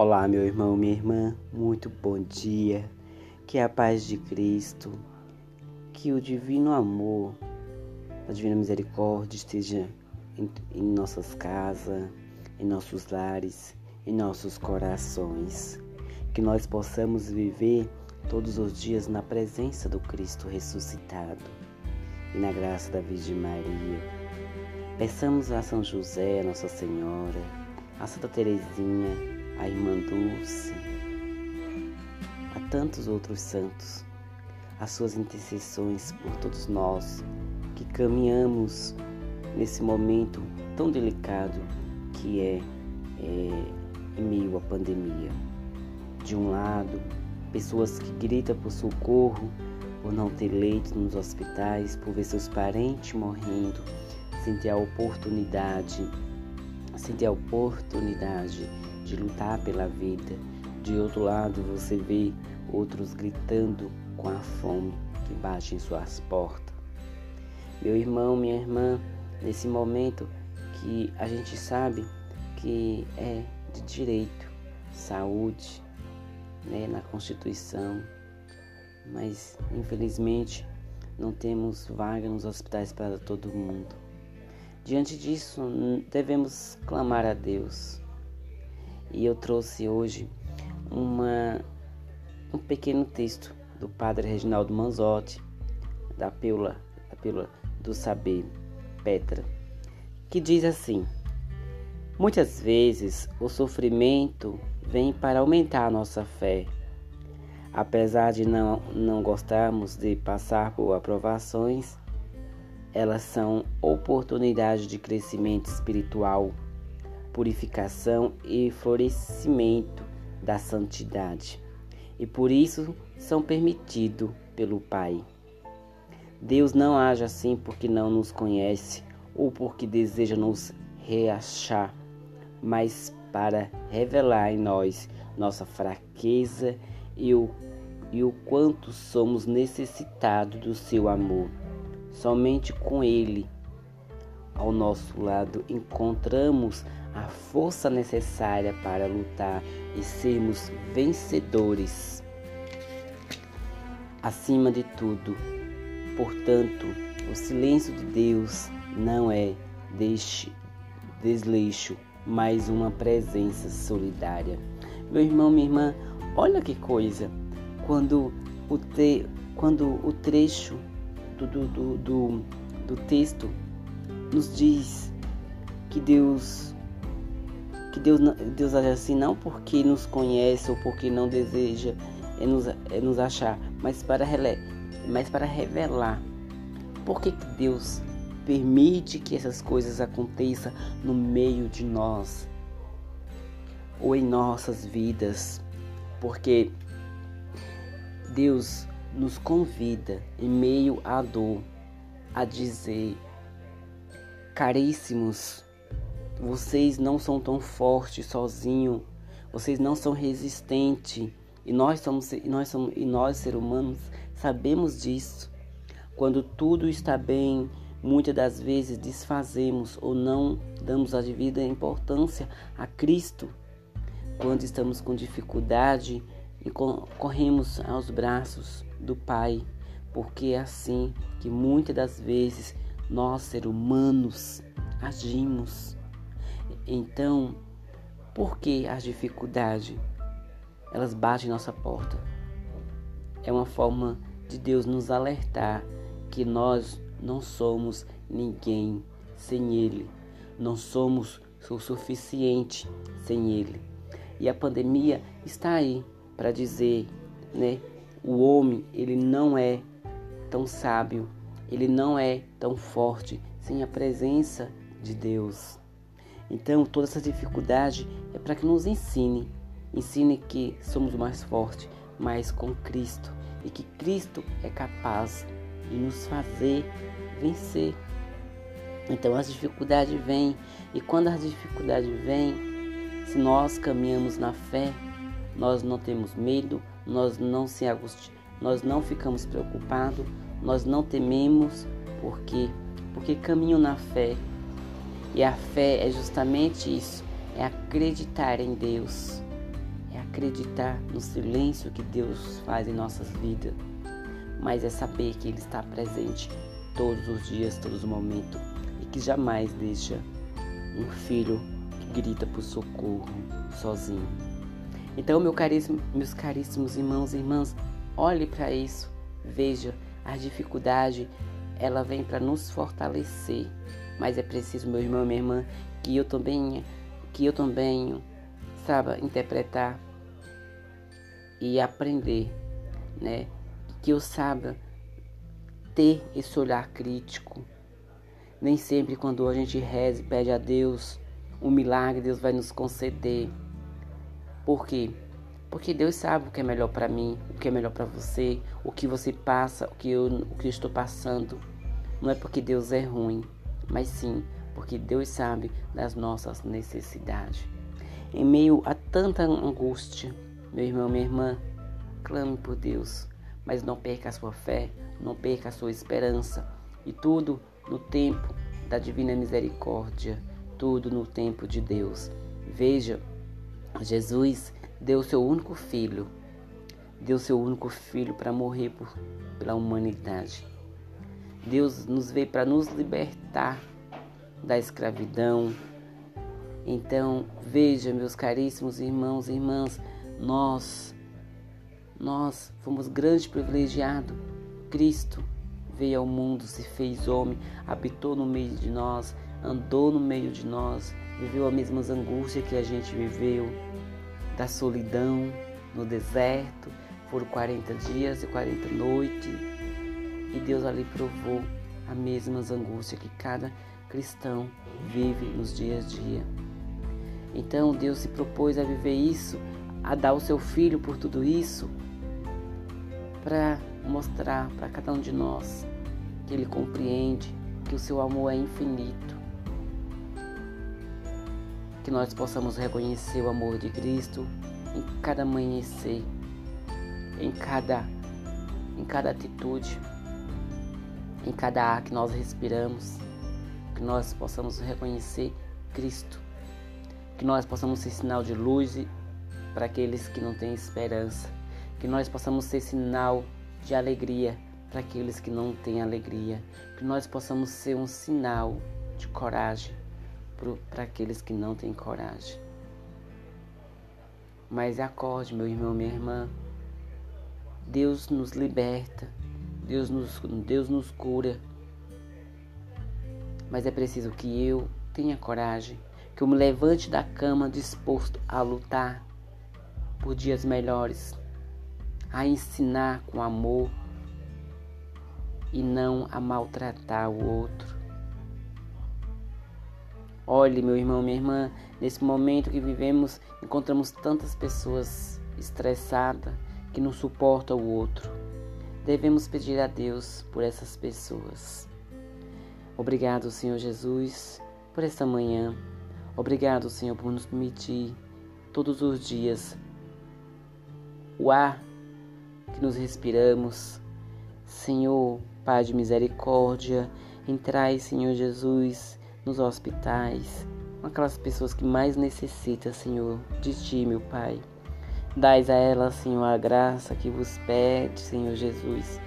Olá, meu irmão, minha irmã, muito bom dia. Que a paz de Cristo, que o divino amor, a divina misericórdia esteja em, em nossas casas, em nossos lares, em nossos corações. Que nós possamos viver todos os dias na presença do Cristo ressuscitado e na graça da Virgem Maria. Peçamos a São José, a Nossa Senhora, a Santa Teresinha, a irmã Dulce, a tantos outros santos, as suas intercessões por todos nós que caminhamos nesse momento tão delicado que é, é em meio à pandemia. De um lado, pessoas que gritam por socorro, por não ter leito nos hospitais, por ver seus parentes morrendo, sem ter a oportunidade, sem ter a oportunidade de lutar pela vida. De outro lado, você vê outros gritando com a fome que bate em suas portas. Meu irmão, minha irmã, nesse momento que a gente sabe que é de direito, saúde, né, na Constituição, mas infelizmente não temos vaga nos hospitais para todo mundo. Diante disso, devemos clamar a Deus, e eu trouxe hoje uma, um pequeno texto do padre Reginaldo Manzotti, da Pílula, da Pílula do Saber, Petra, que diz assim: Muitas vezes o sofrimento vem para aumentar a nossa fé. Apesar de não, não gostarmos de passar por aprovações, elas são oportunidades de crescimento espiritual purificação e florescimento da santidade, e por isso são permitidos pelo Pai. Deus não age assim porque não nos conhece ou porque deseja nos reachar, mas para revelar em nós nossa fraqueza e o, e o quanto somos necessitados do seu amor. Somente com Ele ao nosso lado encontramos a força necessária para lutar e sermos vencedores. Acima de tudo, portanto, o silêncio de Deus não é desleixo, mas uma presença solidária. Meu irmão, minha irmã, olha que coisa! Quando o, te, quando o trecho do, do, do, do texto nos diz que Deus que Deus, Deus age assim não porque nos conhece ou porque não deseja é nos, é nos achar, mas para, mas para revelar. Por que, que Deus permite que essas coisas aconteçam no meio de nós ou em nossas vidas, porque Deus nos convida em meio à dor a dizer Caríssimos, vocês não são tão fortes sozinhos, vocês não são resistentes. E nós somos e nós somos e nós seres humanos sabemos disso. Quando tudo está bem, muitas das vezes desfazemos ou não damos a devida importância a Cristo. Quando estamos com dificuldade, corremos aos braços do Pai, porque é assim que muitas das vezes nós, seres humanos, agimos. Então, por que as dificuldades? Elas batem nossa porta. É uma forma de Deus nos alertar que nós não somos ninguém sem Ele. Não somos o suficiente sem Ele. E a pandemia está aí para dizer, né? O homem, ele não é tão sábio ele não é tão forte sem a presença de Deus. Então, toda essa dificuldade é para que nos ensine, ensine que somos mais fortes, mas com Cristo e que Cristo é capaz de nos fazer vencer. Então, as dificuldades vêm e quando as dificuldades vêm, se nós caminhamos na fé, nós não temos medo, nós não se nós não ficamos preocupados, nós não tememos, porque porque caminho na fé. E a fé é justamente isso, é acreditar em Deus. acreditar no silêncio que Deus faz em nossas vidas, mas é saber que Ele está presente todos os dias, todos os momentos e que jamais deixa um filho que grita por socorro sozinho. Então, meu caríssimo, meus caríssimos irmãos e irmãs, olhe para isso, veja a dificuldade, ela vem para nos fortalecer, mas é preciso, meu irmão, minha irmã, que eu também, que eu também saiba interpretar e aprender, né? Que eu saiba ter esse olhar crítico. Nem sempre quando a gente reza e pede a Deus um milagre, Deus vai nos conceder. Por quê? Porque Deus sabe o que é melhor para mim, o que é melhor para você, o que você passa, o que, eu, o que eu estou passando. Não é porque Deus é ruim, mas sim porque Deus sabe das nossas necessidades. Em meio a tanta angústia, meu irmão, minha irmã, clame por Deus, mas não perca a sua fé, não perca a sua esperança. E tudo no tempo da divina misericórdia, tudo no tempo de Deus. Veja, Jesus deu seu único filho, deu seu único filho para morrer por, pela humanidade. Deus nos veio para nos libertar da escravidão. Então, veja, meus caríssimos irmãos e irmãs, nós, nós fomos grandes privilegiados. Cristo veio ao mundo, se fez homem, habitou no meio de nós, andou no meio de nós, viveu as mesmas angústias que a gente viveu, da solidão no deserto, foram 40 dias e 40 noites, e Deus ali provou as mesmas angústias que cada cristão vive nos dias a dia. Então Deus se propôs a viver isso, a dar o seu filho por tudo isso, para mostrar para cada um de nós que Ele compreende que o seu amor é infinito. Que nós possamos reconhecer o amor de Cristo em cada amanhecer, em cada, em cada atitude, em cada ar que nós respiramos, que nós possamos reconhecer Cristo, que nós possamos ser sinal de luz para aqueles que não têm esperança, que nós possamos ser sinal de alegria para aqueles que não têm alegria, que nós possamos ser um sinal de coragem para aqueles que não têm coragem. Mas acorde, meu irmão, minha irmã. Deus nos liberta, Deus nos, Deus nos cura. Mas é preciso que eu tenha coragem, que eu me levante da cama disposto a lutar por dias melhores, a ensinar com amor e não a maltratar o outro. Olhe, meu irmão, minha irmã, nesse momento que vivemos, encontramos tantas pessoas estressadas que não suportam o outro. Devemos pedir a Deus por essas pessoas. Obrigado, Senhor Jesus, por esta manhã. Obrigado, Senhor, por nos permitir todos os dias o ar que nos respiramos. Senhor, Pai de misericórdia, entrai, Senhor Jesus, nos hospitais, com aquelas pessoas que mais necessitam, Senhor, de Ti, meu Pai. Dais a elas, Senhor, a graça que vos pede, Senhor Jesus.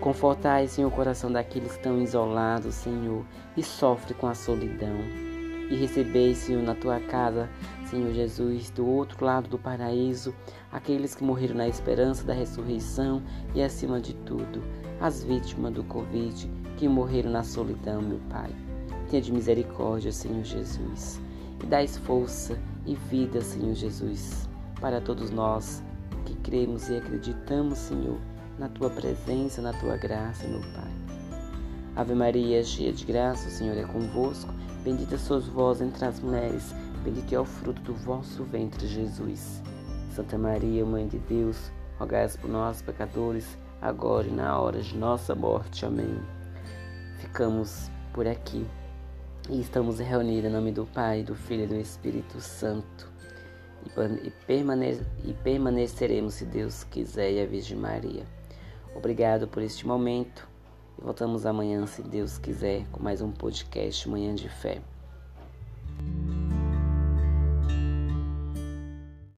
Confortai, Senhor, o coração daqueles que estão isolados, Senhor, e sofrem com a solidão. E recebeis, Senhor, na tua casa, Senhor Jesus, do outro lado do paraíso, aqueles que morreram na esperança da ressurreição e, acima de tudo, as vítimas do Covid que morreram na solidão, meu Pai. Tenha de misericórdia, Senhor Jesus, e dais força e vida, Senhor Jesus, para todos nós que cremos e acreditamos, Senhor, na tua presença, na tua graça, meu Pai. Ave Maria, cheia de graça, o Senhor é convosco. Bendita sois vós entre as mulheres, bendito é o fruto do vosso ventre, Jesus. Santa Maria, Mãe de Deus, rogai por nós, pecadores, agora e na hora de nossa morte. Amém. Ficamos por aqui e estamos reunidos em nome do Pai, do Filho e do Espírito Santo. E, permane e permaneceremos, se Deus quiser, e a Virgem Maria. Obrigado por este momento e voltamos amanhã, se Deus quiser, com mais um podcast Manhã de Fé.